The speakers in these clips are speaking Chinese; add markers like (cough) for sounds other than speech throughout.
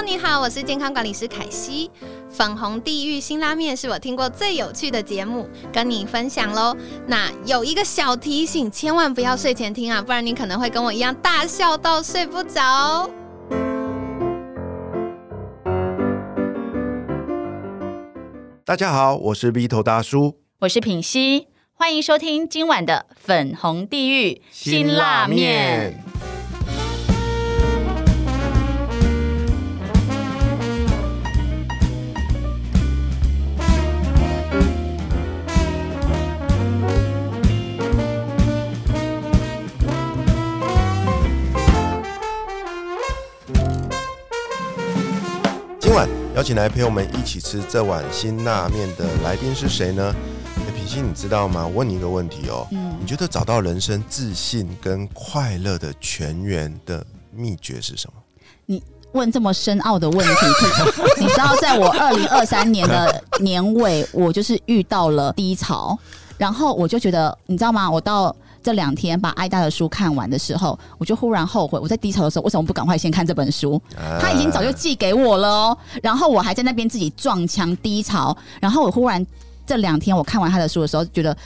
Hello，你好，我是健康管理师凯西。粉红地狱新拉面是我听过最有趣的节目，跟你分享喽。那有一个小提醒，千万不要睡前听啊，不然你可能会跟我一样大笑到睡不着。大家好，我是 V 头大叔，我是品熙，欢迎收听今晚的粉红地狱辛辣面。邀请来陪我们一起吃这碗辛辣面的来宾是谁呢？哎，品心，你知道吗？我问你一个问题哦，嗯你觉得找到人生自信跟快乐的泉源的秘诀是什么？你问这么深奥的问题，(laughs) 你知道，在我二零二三年的年尾，我就是遇到了低潮，然后我就觉得，你知道吗？我到这两天把艾大的书看完的时候，我就忽然后悔，我在低潮的时候为什么不赶快先看这本书？他已经早就寄给我了哦，然后我还在那边自己撞墙低潮，然后我忽然这两天我看完他的书的时候，觉得。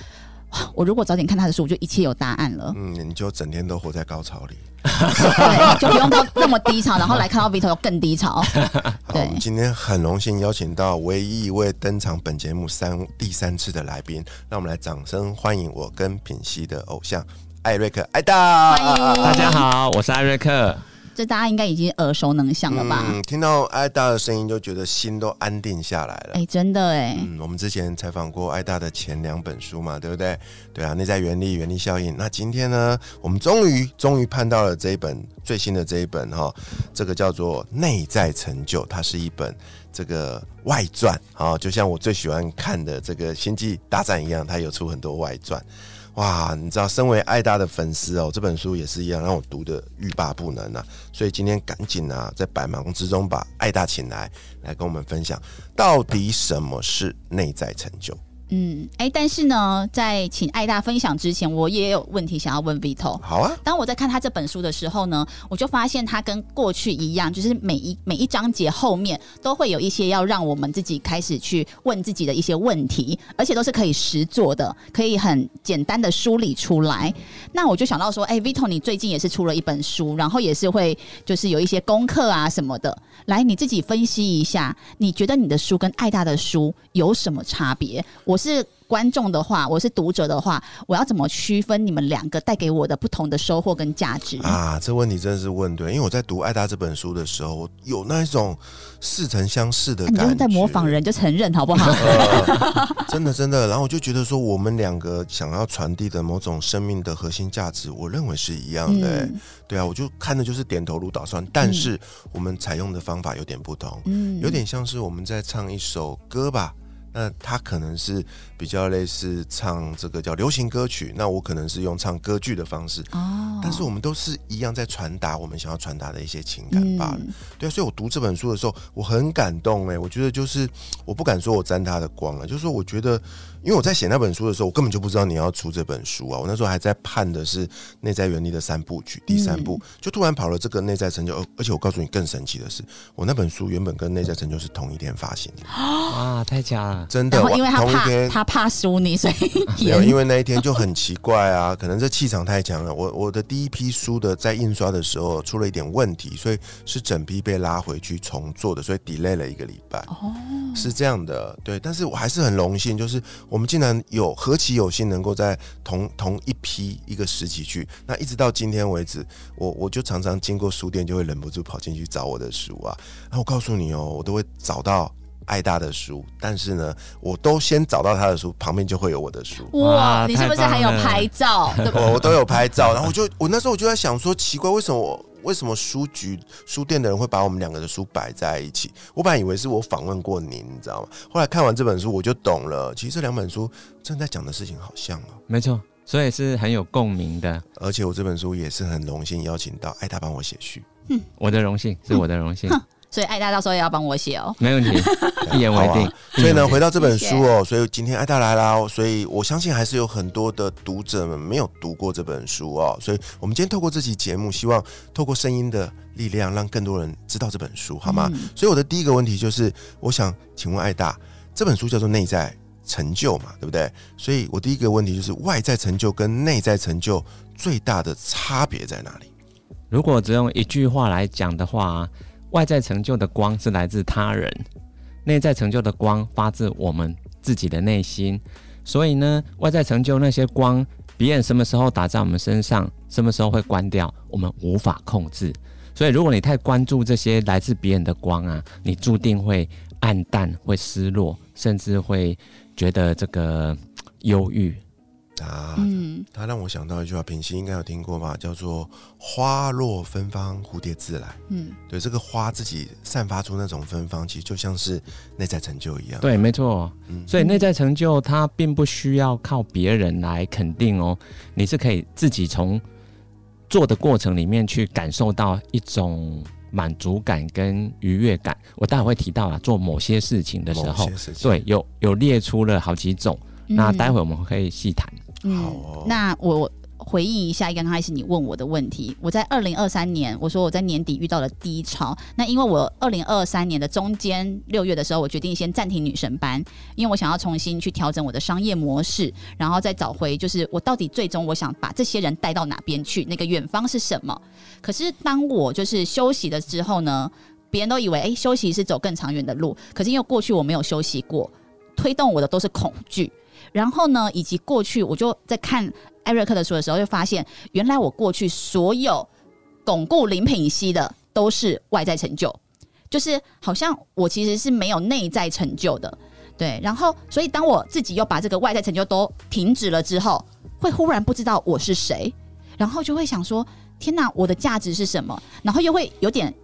我如果早点看他的书，我就一切有答案了。嗯，你就整天都活在高潮里。对，就不用到那么低潮，然后来看到 Vito 更低潮。(laughs) 好，对我们今天很荣幸邀请到唯一一位登场本节目三第三次的来宾，让我们来掌声欢迎我跟品熙的偶像艾瑞克艾达。大家好，我是艾瑞克。这大家应该已经耳熟能详了吧？嗯，听到艾达的声音就觉得心都安定下来了。哎、真的哎，嗯，我们之前采访过艾大的前两本书嘛，对不对？对啊，内在原力、原力效应。那今天呢，我们终于终于盼到了这一本最新的这一本哈、这个叫做《内在成就》，它是一本这个外传啊、就像我最喜欢看的这个《星际大战》一样，它有出很多外传。哇，你知道，身为爱大的粉丝哦，这本书也是一样，让我读的欲罢不能啊。所以今天赶紧啊，在百忙之中把爱大请来，来跟我们分享到底什么是内在成就。嗯，哎、但是呢，在请艾大分享之前，我也有问题想要问 Vito。好啊，当我在看他这本书的时候呢，我就发现他跟过去一样，就是每一每一章节后面都会有一些要让我们自己开始去问自己的一些问题，而且都是可以实做的，可以很简单的梳理出来。那我就想到说，哎、v i t o 你最近也是出了一本书，然后也是会就是有一些功课啊什么的，来你自己分析一下，你觉得你的书跟艾大的书有什么差别？我是观众的话，我是读者的话，我要怎么区分你们两个带给我的不同的收获跟价值？啊，这问题真的是问对，因为我在读爱达这本书的时候，我有那一种似曾相识的啊你感觉。就是在模仿人，就承认好不好？(laughs) 真的真的，然后我就觉得说，我们两个想要传递的某种生命的核心价值，我认为是一样的、欸嗯对啊，我就看的就是点头如捣蒜，但是我们采用的方法有点不同，嗯有点像是我们在唱一首歌吧。那他可能是比较类似唱这个叫流行歌曲，那我可能是用唱歌剧的方式，哦。但是我们都是一样在传达我们想要传达的一些情感罢了。嗯。对啊，所以我读这本书的时候，我很感动哎，我觉得就是我不敢说我沾他的光了，就是说我觉得，因为我在写那本书的时候，我根本就不知道你要出这本书啊，我那时候还在盼的是内在原理的三部曲，第三部、就突然跑了这个内在成就，而而且我告诉你更神奇的是，我那本书原本跟内在成就是同一天发行的，哇，太假了！真的，然后因为他怕同一天。他怕输你，所以 (laughs) 没有，因为那一天就很奇怪啊，可能这气场太强了。我我的第一批书的在印刷的时候出了一点问题，所以是整批被拉回去重做的，所以 delay 了一个礼拜。哦，是这样的，对。但是我还是很荣幸，就是我们竟然有何其有幸能够在同同一批一个时期去，那一直到今天为止，我我就常常经过书店就会忍不住跑进去找我的书啊。然后我告诉你哦，我都会找到。爱大的书，但是呢，我都先找到他的书，旁边就会有我的书。哇，哇你是不是还有拍照？对吧？我我都有拍照，然后我就我那时候我就在想说，奇怪，为什么我为什么书局书店的人会把我们两个的书摆在一起？我本来以为是我访问过您，你知道吗？后来看完这本书，我就懂了，其实这两本书正在讲的事情好像哦。没错，所以是很有共鸣的。而且我这本书也是很荣幸邀请到艾达帮我写序。嗯我的荣幸是我的荣幸。所以艾大到时候也要帮我写哦。没问题，(laughs) 一言为定啊。所以呢，回到这本书哦，所以今天艾大来啦，所以我相信还是有很多的读者们没有读过这本书哦，所以我们今天透过这期节目，希望透过声音的力量，让更多人知道这本书，好吗？嗯所以我的第一个问题就是，我想请问艾大，这本书叫做《内在成就》嘛，对不对？所以我第一个问题就是，外在成就跟内在成就最大的差别在哪里？如果只用一句话来讲的话，外在成就的光是来自他人，内在成就的光发自我们自己的内心。所以呢，外在成就那些光，别人什么时候打在我们身上，什么时候会关掉，我们无法控制。所以，如果你太关注这些来自别人的光啊，你注定会暗淡、会失落，甚至会觉得这个忧郁。啊，嗯，它让我想到一句话，品心应该有听过吧，叫做“花落芬芳，蝴蝶自来”。嗯，对，这个花自己散发出那种芬芳，其实就像是内在成就一样。对，没错。嗯所以内在成就它并不需要靠别人来肯定哦，你是可以自己从做的过程里面去感受到一种满足感跟愉悦感。我待会会提到啊，做某些事情的时候，对，有有列出了好几种，那待会我们可以细谈。嗯好哦那我回应一下刚开始你问我的问题。我在二零二三年，我说我在年底遇到了低潮。那因为我二零二三年的中间六月的时候，我决定先暂停女神班，因为我想要重新去调整我的商业模式，然后再找回就是我到底最终我想把这些人带到哪边去，那个远方是什么。可是当我就是休息了之后呢，别人都以为诶休息是走更长远的路，可是因为过去我没有休息过，推动我的都是恐惧。然后呢，以及过去我就在看艾瑞克的书的时候，就发现原来我过去所有巩固林品熙的都是外在成就，就是好像我其实是没有内在成就的。对，然后所以当我自己又把这个外在成就都停止了之后，会忽然不知道我是谁，然后就会想说：天哪，我的价值是什么？然后又会有点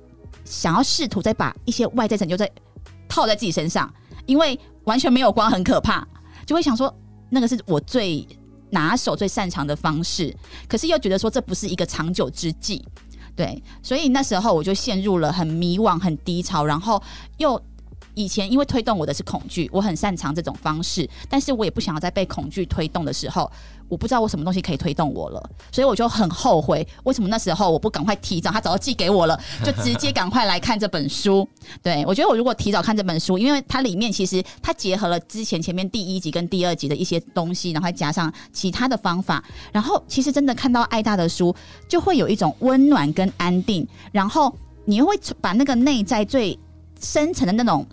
想要试图再把一些外在成就再套在自己身上，因为完全没有光很可怕，就会想说那个是我最拿手、最擅长的方式，可是又觉得说这不是一个长久之计。对，所以那时候我就陷入了很迷惘、很低潮，然后又以前因为推动我的是恐惧，我很擅长这种方式，但是我也不想要在被恐惧推动的时候，我不知道我什么东西可以推动我了，所以我就很后悔，为什么那时候我不赶快提早，他早就寄给我了，(laughs) 就直接赶快来看这本书。对我觉得我如果提早看这本书，因为它里面其实它结合了之前前面第一集跟第二集的一些东西，然后加上其他的方法，然后其实真的看到爱大的书，就会有一种温暖跟安定，然后你又会把那个内在最深层的那种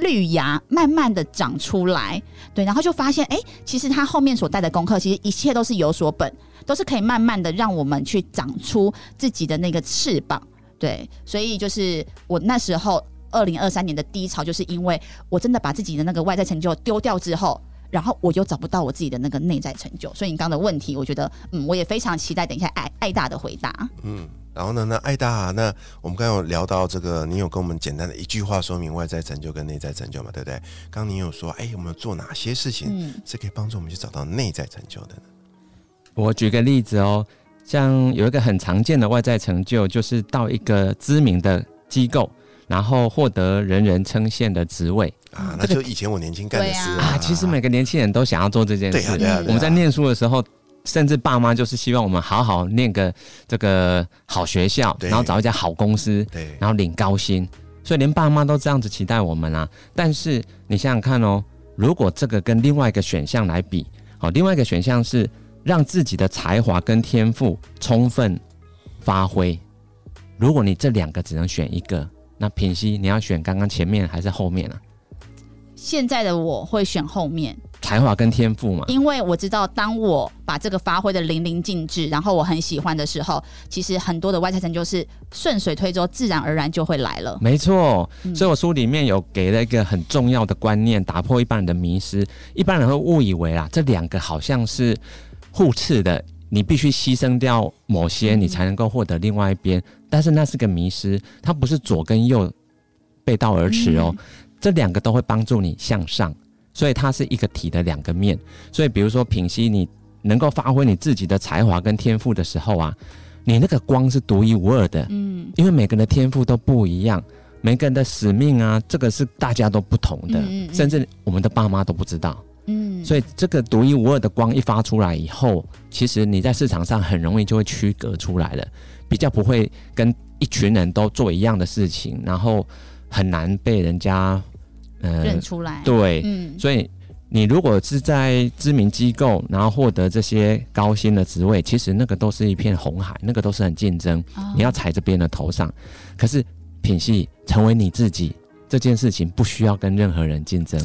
绿芽慢慢的长出来，对，然后就发现，哎、其实他后面所带的功课，其实一切都是有所本，都是可以慢慢的让我们去长出自己的那个翅膀，对，所以就是我那时候二零二三年的低潮，就是因为我真的把自己的那个外在成就丢掉之后。然后我又找不到我自己的那个内在成就，所以你刚刚的问题，我觉得，嗯，我也非常期待等一下爱爱大的回答。嗯，然后呢，那艾大，那我们刚刚有聊到这个，你有跟我们简单的一句话说明外在成就跟内在成就嘛，对不对？刚刚你有说，哎，我们有做哪些事情嗯是可以帮助我们去找到内在成就的呢？我举个例子哦，像有一个很常见的外在成就，就是到一个知名的机构，然后获得人人称羡的职位啊，那就以前我年轻干的事对啊。其实每个年轻人都想要做这件事。对啊，对啊，对啊我们在念书的时候，甚至爸妈就是希望我们好好念个这个好学校，然后找一家好公司，对然后领高薪，所以连爸妈都这样子期待我们啊。但是你想想看哦，如果这个跟另外一个选项来比，哦，另外一个选项是让自己的才华跟天赋充分发挥。如果你这两个只能选一个，那品熙你要选刚刚前面还是后面啊？现在的我会选后面，才华跟天赋嘛，因为我知道，当我把这个发挥的淋漓尽致，然后我很喜欢的时候，其实很多的外在成就是顺水推舟，自然而然就会来了。没错，嗯所以我书里面有给了一个很重要的观念，打破一般人的迷失。一般人会误以为啊，这两个好像是互斥的，你必须牺牲掉某些，嗯你才能够获得另外一边。但是那是个迷失，它不是左跟右背道而驰哦，这两个都会帮助你向上，所以它是一个体的两个面。所以比如说品析你能够发挥你自己的才华跟天赋的时候啊，你那个光是独一无二的，嗯，因为每个人的天赋都不一样，每个人的使命啊，这个是大家都不同的，嗯嗯嗯甚至我们的爸妈都不知道。嗯，所以这个独一无二的光一发出来以后，其实你在市场上很容易就会区隔出来了，比较不会跟一群人都做一样的事情，然后很难被人家呃认出来，对，嗯，所以你如果是在知名机构，然后获得这些高薪的职位，其实那个都是一片红海，那个都是很竞争，哦你要踩着别人的头上。可是品系成为你自己这件事情，不需要跟任何人竞争。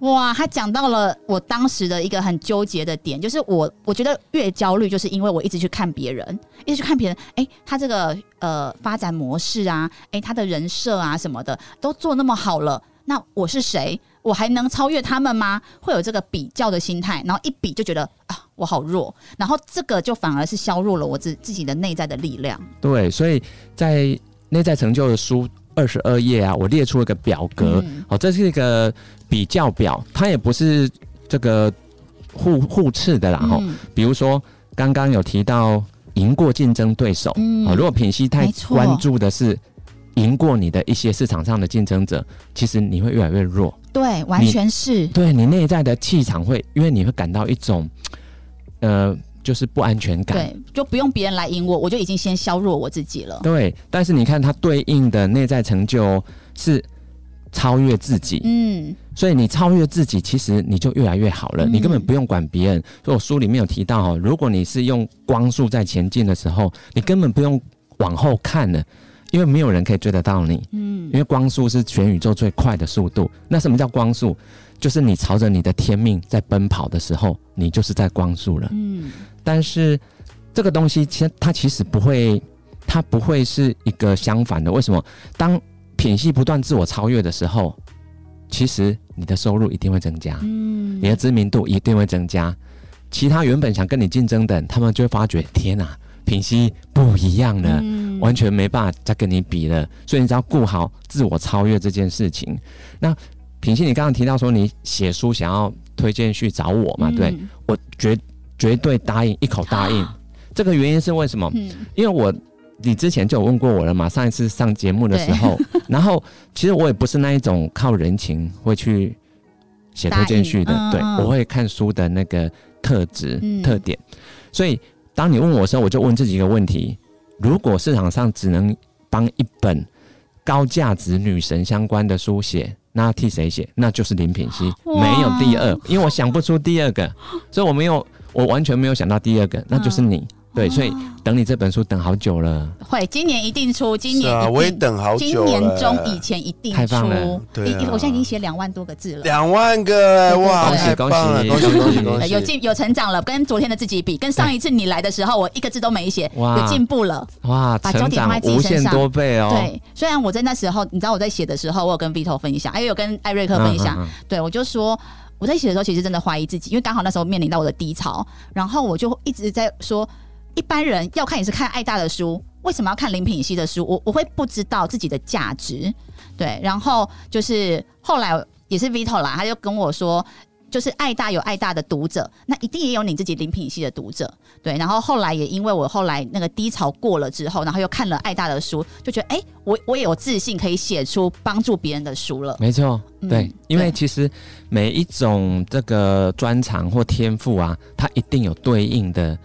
哇，他讲到了我当时的一个很纠结的点，就是我我觉得越焦虑，就是因为我一直去看别人，一直去看别人，哎、他这个呃发展模式啊，哎、他的人设啊什么的都做那么好了，那我是谁？我还能超越他们吗？会有这个比较的心态，然后一比就觉得啊，我好弱，然后这个就反而是削弱了我自自己的内在的力量。对，所以在内在成就的书二十二页啊，我列出了个表格，嗯哦，这是一个比较表，它也不是这个互互斥的啦，哈、嗯比如说刚刚有提到赢过竞争对手，嗯哦，如果品系太关注的是赢过你的一些市场上的竞争者，其实你会越来越弱。对，完全是，对你内在的气场会，因为你会感到一种呃，就是不安全感。对，就不用别人来赢我，我就已经先削弱我自己了。对，但是你看它对应的内在成就是超越自己，嗯，所以你超越自己，其实你就越来越好了，嗯你根本不用管别人。所以我书里面有提到哦，如果你是用光速在前进的时候，你根本不用往后看了，因为没有人可以追得到你。嗯因为光速是全宇宙最快的速度。那什么叫光速？就是你朝着你的天命在奔跑的时候，你就是在光速了。嗯但是这个东西其实它其实不会，它不会是一个相反的。为什么？当品系不断自我超越的时候，其实你的收入一定会增加，嗯你的知名度一定会增加。其他原本想跟你竞争的人，他们就会发觉，天哪、品系不一样了。嗯完全没办法再跟你比了，所以你只要顾好自我超越这件事情。那品信，你刚刚提到说你写书想要推荐去找我嘛？对嗯我绝绝对答应，一口答应。这个原因是为什么？嗯因为我你之前就有问过我了嘛，上一次上节目的时候，(laughs) 然后其实我也不是那一种靠人情会去写推荐序的，对我会看书的那个特质、嗯特点。所以当你问我的时候，我就问自己一个问题：如果市场上只能帮一本高价值女神相关的书写，那替谁写？那就是林品熙，没有第二，因为我想不出第二个，所以我没有，我完全没有想到第二个，那就是你。对，所以等你这本书等好久了，会今年一定出，今年啊，一定我也等好久今。年中以前一定太棒出了。对啊我现在已经写两万多个字了。两万个哎，哇！恭恭喜喜恭喜呃恭喜恭喜！有进有成长了，跟昨天的自己比，跟上一次你来的时候，我一个字都没写，哇有进步了。哇，把焦点放在自己身上多倍哦。对，虽然我在那时候，你知道我在写的时候，我有跟 Vito 分享，还有跟艾瑞克分享，嗯嗯嗯对我就说。我在写的时候，其实真的怀疑自己，因为刚好那时候面临到我的低潮，然后我就一直在说，一般人要看也是看爱大的书，为什么要看林品熙的书？我我会不知道自己的价值，对，然后就是后来也是 Vito 啦，他就跟我说，就是爱大有爱大的读者，那一定也有你自己林品系的读者，对。然后后来也因为我后来那个低潮过了之后，然后又看了爱大的书，就觉得哎、我我也有自信可以写出帮助别人的书了。没错，嗯对，因为其实每一种这个专长或天赋啊，它一定有对应的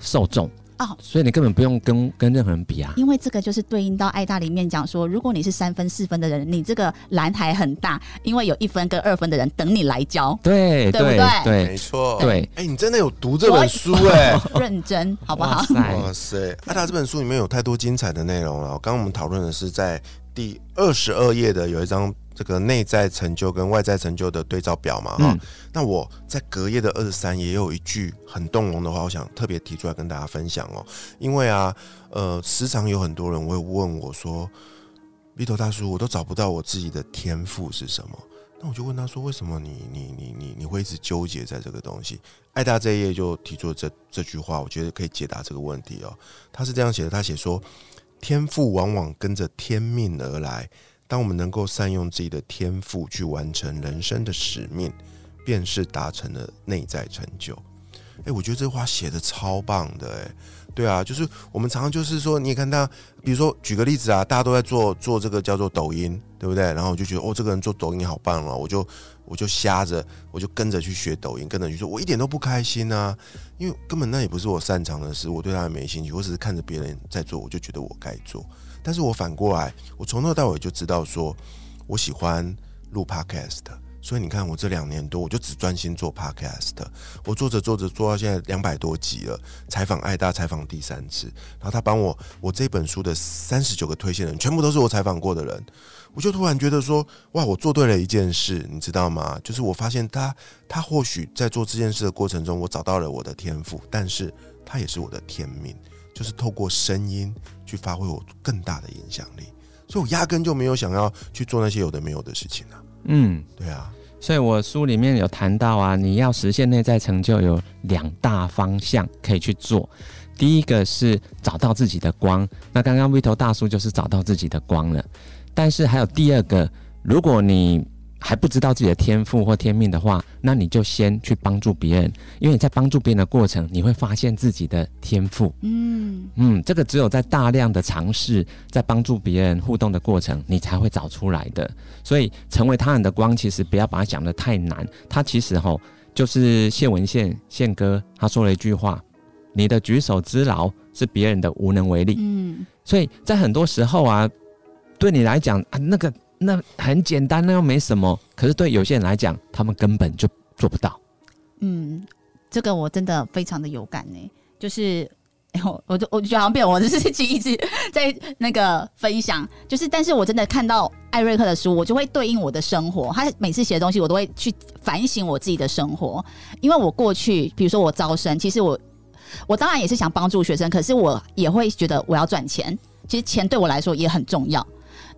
受众哦所以你根本不用跟跟任何人比啊。因为这个就是对应到爱大里面讲说，如果你是三分四分的人，你这个蓝海很大，因为有一分跟二分的人等你来教，对对不对对没错，对，哎，你真的有读这本书哎？认真好不好哇？塞，哇塞！阿达这本书里面有太多精彩的内容了。刚刚我们讨论的是在第二十二页的有一张这个内在成就跟外在成就的对照表嘛，哈、嗯那我在隔夜的二十三也有一句很动容的话，我想特别提出来跟大家分享哦。因为啊，呃，时常有很多人会问我说：“Vito 大叔，我都找不到我自己的天赋是什么？”那我就问他说：“为什么你你你你你会一直纠结在这个东西？”艾达这一页就提出了这这句话，我觉得可以解答这个问题哦。他是这样写的，他写说：“天赋往往跟着天命而来。当我们能够善用自己的天赋去完成人生的使命，便是达成了内在成就。”诶，我觉得这话写的超棒的诶。对啊，就是我们常常就是说，你也看他，比如说举个例子啊，大家都在做做这个叫做抖音，对不对？然后我就觉得哦，这个人做抖音好棒哦，我就我就瞎着，我就跟着去学抖音，跟着去做，我一点都不开心啊，因为根本那也不是我擅长的事，我对他也没兴趣，我只是看着别人在做，我就觉得我该做。但是我反过来，我从头到尾就知道说，我喜欢录 podcast。所以你看，我这两年多，我就只专心做 podcast。我做着做着做到现在两百多集了，采访艾大，采访第三次。然后他帮我，我这本书的三十九个推荐人，全部都是我采访过的人。我就突然觉得说，哇，我做对了一件事，你知道吗？就是我发现他，他或许在做这件事的过程中，我找到了我的天赋，但是他也是我的天命，就是透过声音去发挥我更大的影响力。所以我压根就没有想要去做那些有的没有的事情啊。嗯，对啊。所以我书里面有谈到啊，你要实现内在成就有两大方向可以去做。第一个是找到自己的光，那刚刚 Vito 大叔就是找到自己的光了。但是还有第二个，如果你还不知道自己的天赋或天命的话，那你就先去帮助别人，因为你在帮助别人的过程，你会发现自己的天赋。嗯嗯，这个只有在大量的尝试，在帮助别人互动的过程，你才会找出来的。所以，成为他人的光，其实不要把它想的太难。他其实吼，就是谢文宪宪哥他说了一句话：“你的举手之劳是别人的无能为力。”嗯，所以在很多时候啊，对你来讲啊，那个。那很简单，那又没什么。可是对有些人来讲，他们根本就做不到。嗯，这个我真的非常的有感呢。就是，(laughs) 我我就我就好像变我的事情一直 (laughs) 在那个分享。就是，但是我真的看到艾瑞克的书，我就会对应我的生活。他每次写的东西，我都会去反省我自己的生活。因为我过去，比如说我招生，其实我我当然也是想帮助学生，可是我也会觉得我要赚钱。其实钱对我来说也很重要。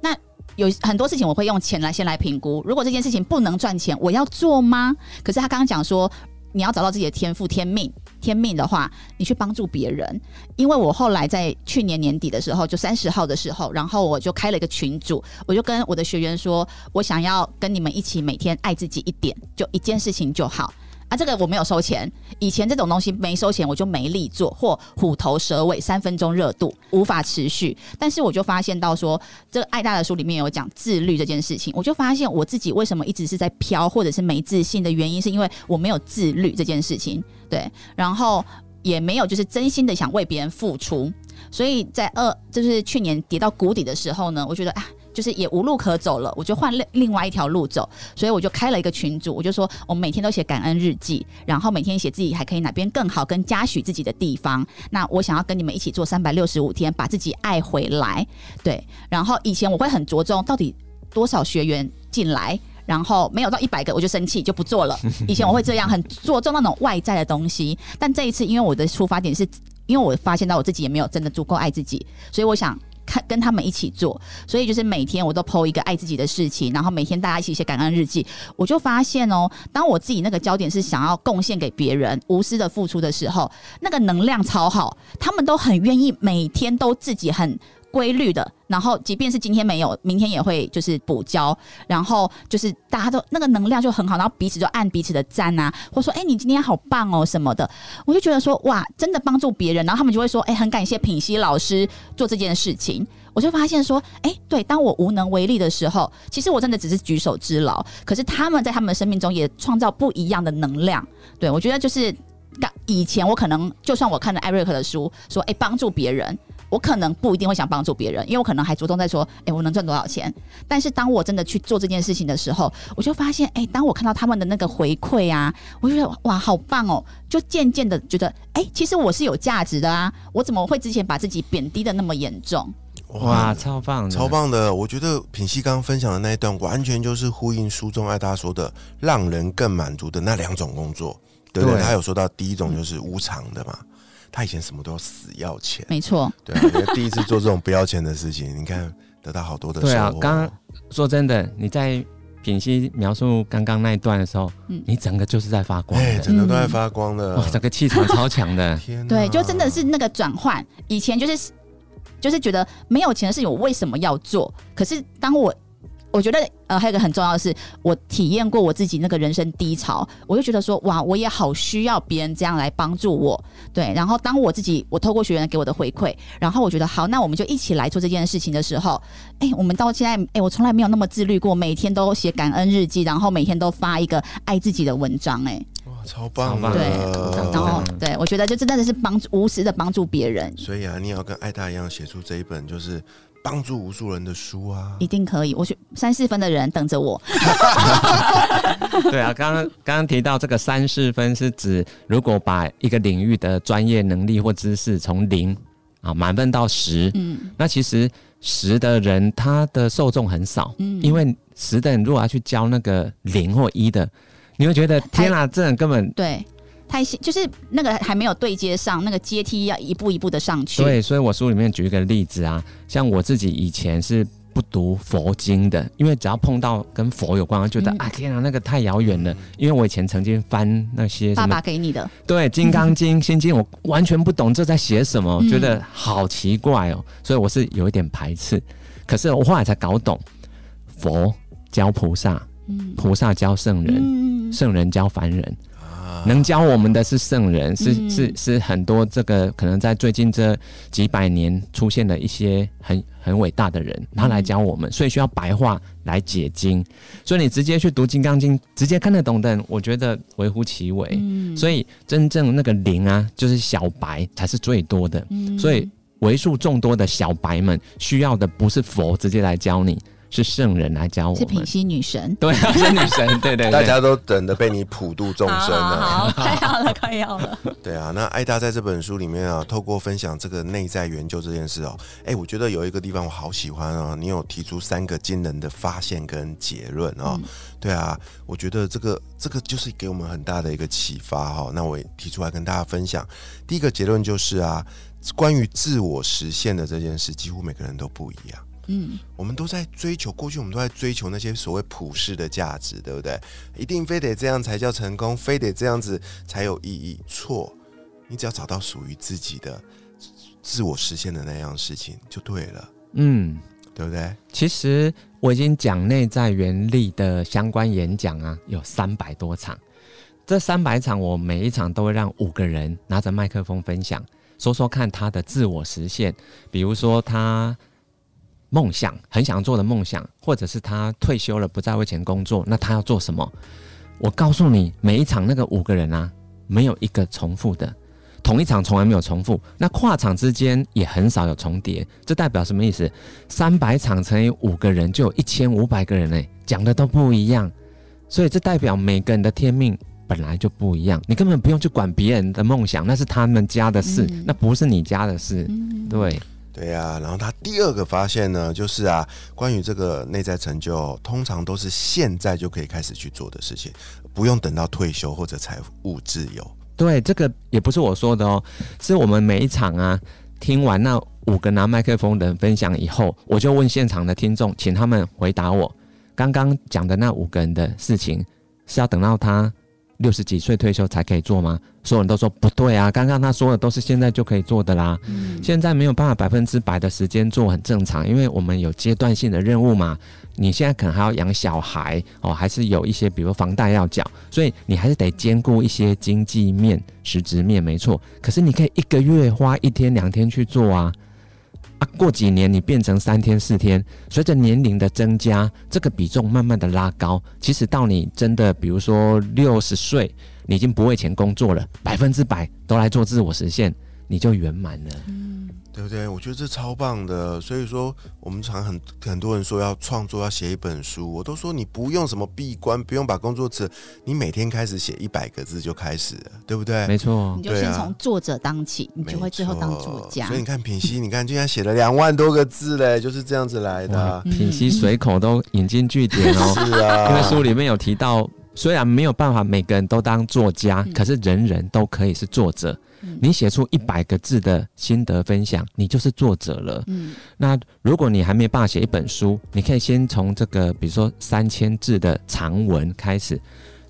那有很多事情我会用钱来先来评估，如果这件事情不能赚钱，我要做吗？可是他刚刚讲说，你要找到自己的天赋、天命、天命的话，你去帮助别人。因为我后来在去年年底的时候，就三十号的时候，然后我就开了一个群组，我就跟我的学员说，我想要跟你们一起每天爱自己一点，就一件事情就好。啊，这个我没有收钱。以前这种东西没收钱，我就没力做，或虎头蛇尾，三分钟热度，无法持续。但是我就发现到说，这个爱大的书里面有讲自律这件事情，我就发现我自己为什么一直是在飘，或者是没自信的原因，是因为我没有自律这件事情。对，然后也没有就是真心的想为别人付出，所以在二就是去年跌到谷底的时候呢，我觉得啊。就是也无路可走了，我就换另另外一条路走，所以我就开了一个群组，我就说我们每天都写感恩日记，然后每天写自己还可以哪边更好，跟嘉许自己的地方。那我想要跟你们一起做三百六十五天，把自己爱回来。对，然后以前我会很着重到底多少学员进来，然后没有到一百个我就生气就不做了。(laughs) 以前我会这样很着重那种外在的东西，但这一次因为我的出发点是因为我发现到我自己也没有真的足够爱自己，所以我想。看跟他们一起做，所以就是每天我都剖一个爱自己的事情，然后每天大家一起写感恩日记。我就发现哦，当我自己那个焦点是想要贡献给别人、无私的付出的时候，那个能量超好，他们都很愿意每天都自己很。规律的，然后即便是今天没有，明天也会就是补交，然后就是大家都那个能量就很好，然后彼此就按彼此的赞啊，或说哎你今天好棒哦什么的，我就觉得说哇，真的帮助别人，然后他们就会说哎很感谢品熙老师做这件事情，我就发现说哎对，当我无能为力的时候，其实我真的只是举手之劳，可是他们在他们的生命中也创造不一样的能量，对我觉得就是刚以前我可能就算我看了艾瑞克的书，说哎帮助别人。我可能不一定会想帮助别人，因为我可能还着重在说，哎，我能赚多少钱？但是当我真的去做这件事情的时候，我就发现，哎，当我看到他们的那个回馈啊，我就觉得哇，好棒哦！就渐渐的觉得，哎，其实我是有价值的啊！我怎么会之前把自己贬低的那么严重？哇，超棒，超棒的！我觉得品熙刚刚分享的那一段，完全就是呼应书中爱大说的，让人更满足的那两种工作，对不对？他有说到第一种就是无偿的嘛。他以前什么都要死要钱，没错。对啊，第一次做这种不要钱的事情，你看得到好多的收获。对啊，刚说真的，你在品析描述刚刚那一段的时候，嗯，你整个就是在发光，哎，整个都在发光的，哇，整个气场超强的。(laughs) 天，对，就真的是那个转换。以前就是就是觉得没有钱的事情，我为什么要做？可是当我我觉得呃，还有一个很重要的是，我体验过我自己那个人生低潮，我就觉得说，哇，我也好需要别人这样来帮助我。对，然后当我自己，我透过学员给我的回馈，然后我觉得好，那我们就一起来做这件事情的时候，哎、我们到现在，哎、我从来没有那么自律过，每天都写感恩日记，然后每天都发一个爱自己的文章、哎，哇，超棒对！然后嗯对我觉得就真的是帮助无私的帮助别人，所以啊，你也要跟艾大一样写出这一本就是帮助无数人的书啊。一定可以。我选三四分的人等着我，(laughs) 对啊，刚刚刚刚提到这个三四分是指，如果把一个领域的专业能力或知识从零啊满分到十，嗯那其实十的人他的受众很少，嗯，因为十的人如果要去教那个零或一的，你会觉得天啊，这人根本对。太新就是那个还没有对接上，那个阶梯要一步一步的上去。对，所以我书里面举一个例子啊，像我自己以前是不读佛经的，因为只要碰到跟佛有关，我觉得、嗯啊天啊，那个太遥远了。因为我以前曾经翻那些爸爸给你的，对《金刚经》《心经》，我完全不懂这在写什么，嗯觉得好奇怪哦，所以我是有一点排斥。可是我后来才搞懂，佛教菩萨，嗯菩萨教圣人，嗯圣人教凡人。啊能教我们的是圣人，是嗯是是很多这个可能在最近这几百年出现的一些很很伟大的人，他来教我们，所以需要白话来解经。所以你直接去读《金刚经》，直接看得懂的人，我觉得微乎其微。嗯所以真正那个灵啊，就是小白才是最多的。嗯所以为数众多的小白们需要的不是佛直接来教你，是圣人来教我们。是品析女神。对啊，是女神，对对对。大家都等着被你普度众生啊！好，好快要了，快要了。对啊，那艾达在这本书里面啊，透过分享这个内在研究这件事哦，哎，我觉得有一个地方我好喜欢哦，你有提出三个惊人的发现跟结论哦。对啊，我觉得这个这个就是给我们很大的一个启发哈、哦。那我也提出来跟大家分享。第一个结论就是啊，关于自我实现的这件事，几乎每个人都不一样。嗯，我们都在追求，过去我们都在追求那些所谓普世的价值，对不对？一定非得这样才叫成功，非得这样子才有意义。错，你只要找到属于自己的自我实现的那样事情就对了，嗯。对不对？其实我已经讲内在原力的相关演讲啊，有三百多场。这三百场，我每一场都会让五个人拿着麦克风分享，说说看他的自我实现，比如说他梦想很想做的梦想，或者是他退休了不再为钱工作，那他要做什么？我告诉你，每一场那个五个人啊，没有一个重复的。同一场从来没有重复，那跨场之间也很少有重叠，这代表什么意思？三百场乘以五个人，就有一千五百个人哎，讲的都不一样，所以这代表每个人的天命本来就不一样，你根本不用去管别人的梦想，那是他们家的事，嗯那不是你家的事。嗯，对，对呀、然后他第二个发现呢，就是啊，关于这个内在成就，通常都是现在就可以开始去做的事情，不用等到退休或者财务自由。对，这个也不是我说的哦，是我们每一场啊，听完那五个拿麦克风的人分享以后，我就问现场的听众，请他们回答我刚刚讲的那五个人的事情，是要等到他六十几岁退休才可以做吗？所有人都说不对啊，刚刚他说的都是现在就可以做的啦。嗯现在没有办法百分之百的时间做很正常，因为我们有阶段性的任务嘛。你现在可能还要养小孩哦，还是有一些比如房贷要缴，所以你还是得兼顾一些经济面、实质面，没错。可是你可以一个月花一天两天去做啊，啊，过几年你变成三天四天，随着年龄的增加，这个比重慢慢的拉高。其实到你真的比如说六十岁，你已经不为钱工作了，百分之百都来做自我实现，你就圆满了。对不对？我觉得这超棒的。所以说，我们常很很多人说要创作，要写一本书，我都说你不用什么闭关，不用把工作辞，你每天开始写一百个字就开始了，对不对？没错你，就先从作者当起，你就会最后当作家所以。你看品溪，你看竟然写了两万多个字嘞，就是这样子来的啊。品溪随口都引经据典哦。(laughs) 是啊，因为书里面有提到，虽然没有办法每个人都当作家，嗯可是人人都可以是作者。嗯你写出一百个字的心得分享，你就是作者了。嗯那如果你还没办法写一本书，你可以先从这个，比如说三千字的长文开始。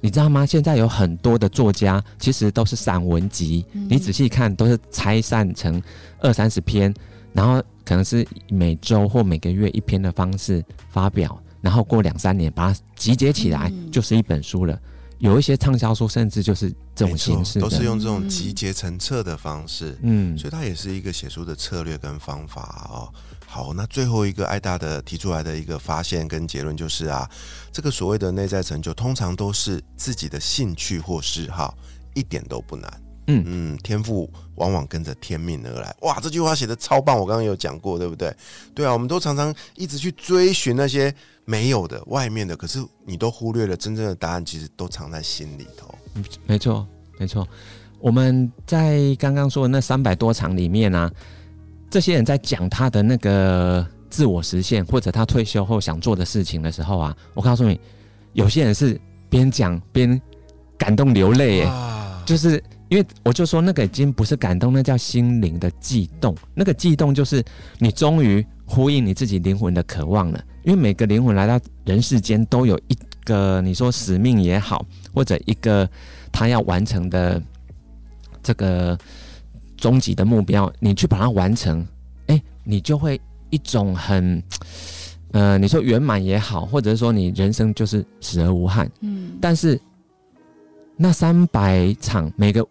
你知道吗？现在有很多的作家其实都是散文集，嗯你仔细看都是拆散成二三十篇，然后可能是每周或每个月一篇的方式发表。然后过两三年把它集结起来，嗯就是一本书了。有一些畅销书甚至就是这种形式，都是用这种集结成册的方式。嗯所以它也是一个写书的策略跟方法哦。好，那最后一个艾大的提出来的一个发现跟结论就是啊，这个所谓的内在成就，通常都是自己的兴趣或嗜好，一点都不难。嗯嗯，天赋往往跟着天命而来。哇，这句话写的超棒，我刚刚有讲过，对不对？对啊，我们都常常一直去追寻那些没有的、外面的，可是你都忽略了真正的答案，其实都藏在心里头。没错，没错。我们在刚刚说的那三百多场里面啊，这些人在讲他的那个自我实现，或者他退休后想做的事情的时候啊，我告诉你，有些人是边讲边感动流泪，就是因为我就说那个已经不是感动，那叫心灵的悸动。那个悸动就是你终于呼应你自己灵魂的渴望了。因为每个灵魂来到人世间都有一个你说使命也好，或者一个他要完成的这个终极的目标，你去把它完成，哎，你就会一种很。呃，你说圆满也好，或者说你人生就是死而无憾，嗯，但是那三百场每个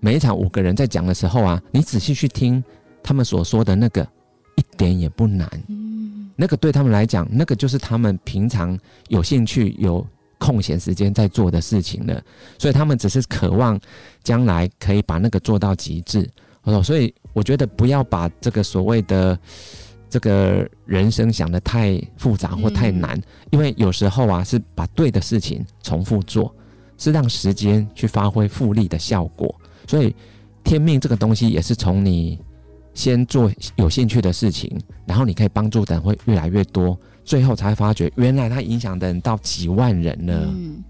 每一场五个人在讲的时候啊，你仔细去听他们所说的那个，一点也不难。嗯，那个对他们来讲，那个就是他们平常有兴趣、有空闲时间在做的事情了。所以他们只是渴望将来可以把那个做到极致。哦，所以我觉得不要把这个所谓的这个人生想得太复杂或太难，因为有时候啊是把对的事情重复做，是让时间去发挥复利的效果。所以天命这个东西也是从你先做有兴趣的事情，然后你可以帮助的人会越来越多，最后才发觉原来它影响的人到几万人了。嗯，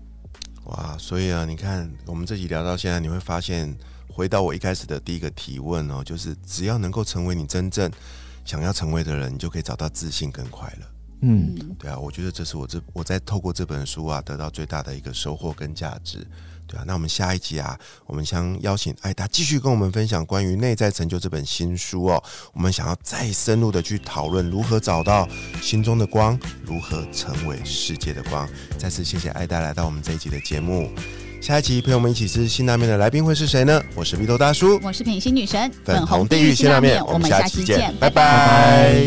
哇，所以啊，你看我们这集聊到现在，你会发现，回到我一开始的第一个提问哦，就是只要能够成为你真正想要成为的人，你就可以找到自信跟快乐。嗯，嗯，对啊，我觉得这是我这我在透过这本书啊得到最大的一个收获跟价值。对啊，那我们下一集啊，我们将邀请艾达继续跟我们分享关于内在成就这本新书哦。我们想要再深入的去讨论如何找到心中的光，如何成为世界的光。再次谢谢艾达来到我们这一集的节目。下一集陪我们一起吃辛拉面的来宾会是谁呢？我是鼻头大叔，我是品心女神，粉红地狱辛拉面，我们下期见，拜拜